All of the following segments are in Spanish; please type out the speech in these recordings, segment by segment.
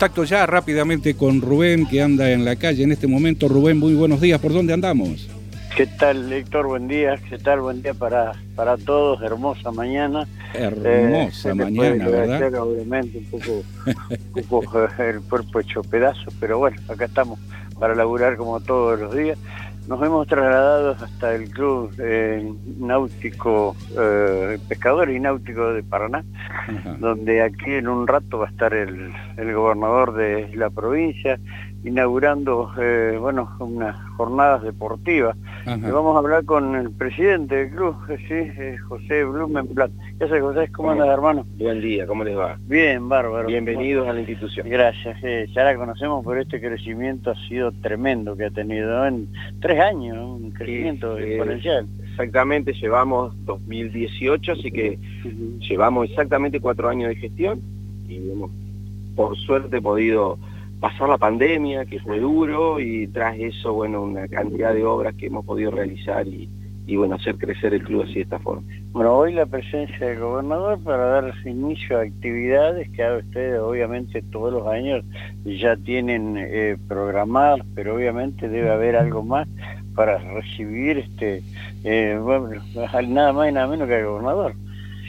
Contacto ya rápidamente con Rubén que anda en la calle en este momento. Rubén, muy buenos días. ¿Por dónde andamos? ¿Qué tal, Héctor? Buen día. ¿Qué tal? Buen día para, para todos. Hermosa mañana. Hermosa Eh, mañana, ¿verdad? Obviamente un poco, un poco eh, el cuerpo hecho pedazos, pero bueno, acá estamos para laburar como todos los días. Nos hemos trasladado hasta el Club eh, Náutico, eh, Pescador y Náutico de Paraná, Ajá. donde aquí en un rato va a estar el, el gobernador de la provincia inaugurando eh, bueno unas jornadas deportivas y vamos a hablar con el presidente del club eh, sí, eh, José Blumenblatt ¿qué haces José? ¿cómo andas hermano? Buen día, ¿cómo les va? bien, bárbaro Bienvenidos a la institución. gracias, eh, ya la conocemos por este crecimiento ha sido tremendo que ha tenido en tres años un crecimiento Sí, eh, exponencial Exactamente, llevamos 2018, así que llevamos exactamente cuatro años de gestión y hemos, por suerte, podido pasar la pandemia, que fue duro, y tras eso, bueno, una cantidad de obras que hemos podido realizar y, y, bueno, hacer crecer el club así de esta forma. Bueno, hoy la presencia del gobernador para dar inicio a actividades que ahora ustedes obviamente todos los años ya tienen eh, programadas, pero obviamente debe haber algo más para recibir este eh, bueno, nada más y nada menos que el gobernador.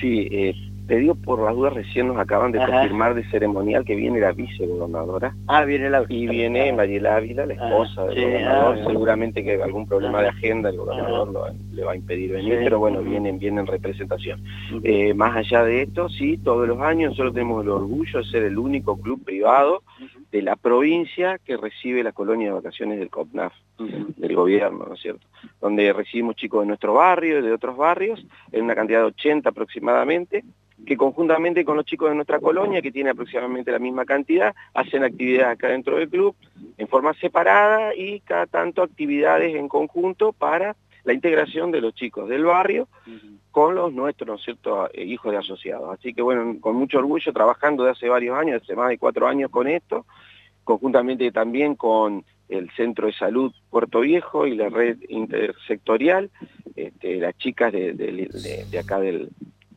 Sí, eh, te digo por las dudas, recién nos acaban de Ajá. confirmar de ceremonial que viene la vicegobernadora. Ah, viene la Y viene Mariela Ávila, la Ah, esposa del sí, gobernador. ah, Seguramente que algún problema ah, de agenda el gobernador lo- le va a impedir venir, Sí. pero bueno, vienen, vienen en representación. Eh, más allá de esto, sí, todos los años nosotros tenemos el orgullo de ser el único club privado de la provincia que recibe la colonia de vacaciones del COPNAF, del gobierno, ¿no es cierto? Donde recibimos chicos de nuestro barrio y de otros barrios, en una cantidad de 80 aproximadamente, que conjuntamente con los chicos de nuestra colonia, que tiene aproximadamente la misma cantidad, hacen actividades acá dentro del club en forma separada y cada tanto actividades en conjunto para la integración de los chicos del barrio con los nuestros, ¿no es cierto?, eh, hijos de asociados. Así que bueno, con mucho orgullo, trabajando de hace varios años, hace más de cuatro años con esto, conjuntamente también con el Centro de Salud Puerto Viejo y la red intersectorial, este, las chicas de, de- de- de acá del,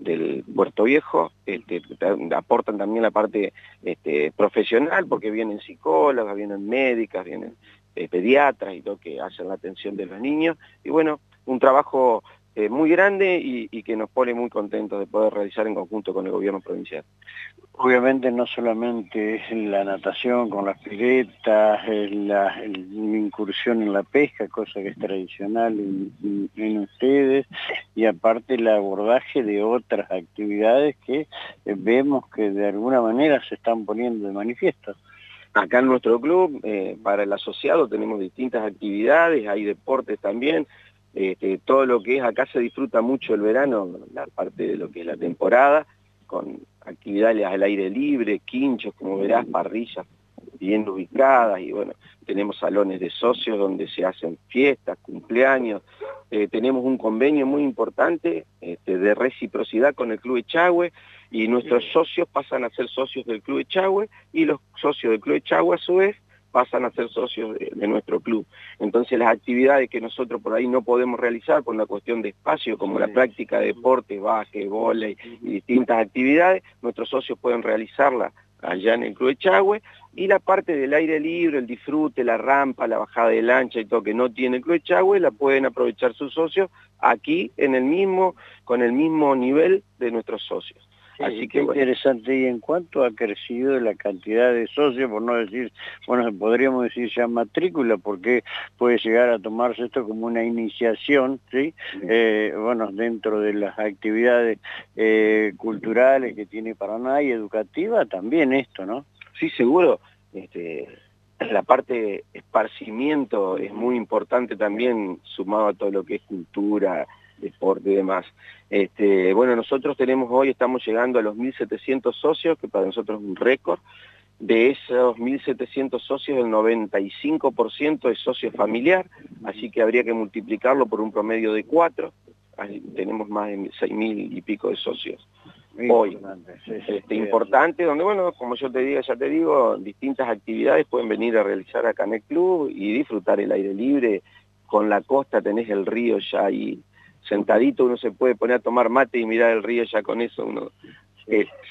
del Puerto Viejo este, ta- aportan también la parte este, profesional, porque vienen psicólogas, vienen médicas, vienen eh, pediatras y todo que hacen la atención de los niños. Y bueno, un trabajo eh, muy grande y, y que nos pone muy contentos de poder realizar en conjunto con el gobierno provincial. Obviamente no solamente es la natación con las piletas, la, incursión en la pesca, cosa que es tradicional en, en- en ustedes, y aparte el abordaje de otras actividades que eh, vemos que de alguna manera se están poniendo de manifiesto. Acá en nuestro club, eh, para el asociado, tenemos distintas actividades, hay deportes también. Este, todo lo que es, acá se disfruta mucho el verano, la parte de lo que es la temporada, con actividades al aire libre, quinchos, como verás, parrillas bien ubicadas y bueno, tenemos salones de socios donde se hacen fiestas, cumpleaños, Eh, tenemos un convenio muy importante este, de reciprocidad con el Club Echagüe y nuestros socios pasan a ser socios del Club Echagüe y los socios del Club Echagüe a su vez pasan a ser socios de, de nuestro club. Entonces las actividades que nosotros por ahí no podemos realizar por una cuestión de espacio, como la práctica de deportes, básquet, vóley y distintas actividades, nuestros socios pueden realizarla allá en el Club Echagüe y la parte del aire libre, el disfrute, la rampa, la bajada de lancha y todo que no tiene el Club Echagüe, la pueden aprovechar sus socios aquí en el mismo, con el mismo nivel de nuestros socios. Así Sí, que bueno. interesante. ¿Y en cuánto ha crecido la cantidad de socios, por no decir, bueno, podríamos decir ya matrícula, porque puede llegar a tomarse esto como una iniciación, ¿sí? Eh, bueno, dentro de las actividades eh, culturales que tiene Paraná y educativa, también esto, ¿no? Sí, seguro. Este, la parte de esparcimiento es muy importante también, sumado a todo lo que es cultura, deporte y demás. Este, bueno, nosotros tenemos hoy, estamos llegando a los 1.700 socios, que para nosotros es un récord. De esos 1.700 socios, el 95% es socio familiar, así que habría que multiplicarlo por un promedio de cuatro. Ahí Tenemos más de 6.000 y pico de socios. Hoy. Importante, sí, sí, este, importante, donde, bueno, como yo te digo, ya te digo, distintas actividades pueden venir a realizar acá en el club y disfrutar el aire libre. Con la costa tenés el río ya ahí sentadito, uno se puede poner a tomar mate y mirar el río ya con eso, uno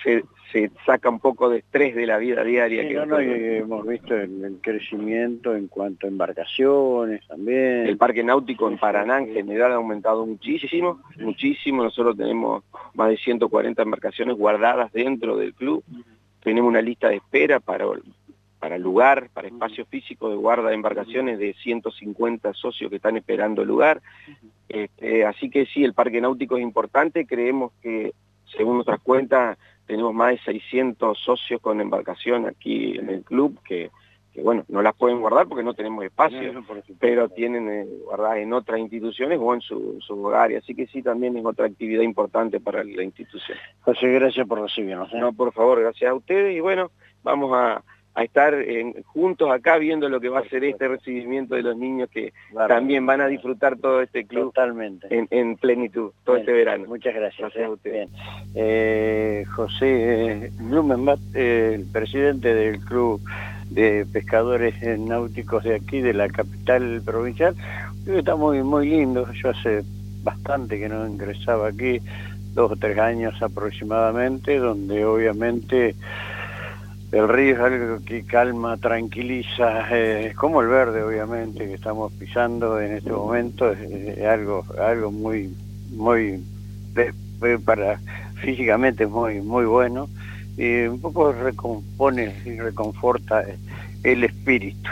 se, saca un poco de estrés de la vida diaria. que no, hemos visto el, crecimiento en cuanto a embarcaciones también. El parque náutico en Paraná en general ha aumentado muchísimo, muchísimo. Nosotros tenemos más de 140 embarcaciones guardadas dentro del club. Tenemos una lista de espera para para lugar, para espacio físico de guarda de embarcaciones de 150 socios que están esperando lugar. Este, así que sí, el parque náutico es importante, creemos que según nuestras cuentas tenemos más de 600 socios con embarcación aquí en el club que, bueno, no las pueden guardar porque no tenemos espacio, pero tienen eh, guardadas en otras instituciones o en su, su, hogar, así que sí, también es otra actividad importante para la institución. José, gracias por recibirnos. ¿eh? No, por favor, gracias a ustedes y bueno, vamos a, a estar juntos acá viendo lo que va a ser este recibimiento de los niños que también van a disfrutar todo este club Totalmente. En, plenitud, todo este verano. Muchas gracias. a usted. Eh, José Blumenbach, eh, el presidente del club de pescadores náuticos de aquí, de la capital provincial, está muy, muy lindo. Yo hace bastante que no ingresaba aquí, dos o tres años aproximadamente, donde obviamente el río es algo que calma, tranquiliza, eh, como el verde obviamente que estamos pisando en este momento, es, algo algo muy muy para físicamente muy muy bueno y un poco recompone y reconforta el espíritu,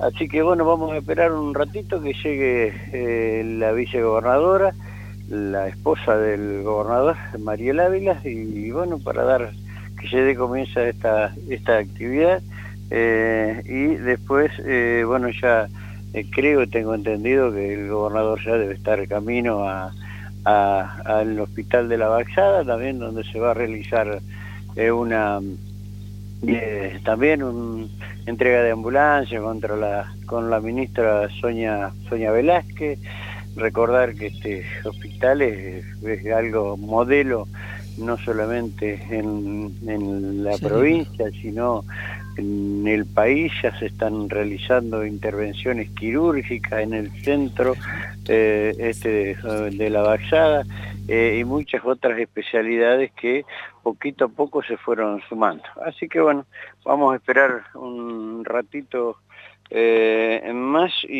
Así que bueno, vamos a esperar un ratito que llegue eh, la vicegobernadora, la esposa del gobernador, Mariel Ávila, y bueno, para dar que se dé comienzo esta, esta actividad eh, y después, eh, bueno, ya eh, creo, tengo entendido que el gobernador ya debe estar camino a, al hospital de la Baxada, también donde se va a realizar una también una entrega de ambulancia contra la con la ministra Sonia Sonia Velázquez. Recordar que este hospital es algo modelo no solamente en, la provincia, sino en el país ya se están realizando intervenciones quirúrgicas en el centro eh, este de, la Baxada eh, y muchas otras especialidades que poquito a poco se fueron sumando. Así que bueno, vamos a esperar un ratito eh, más y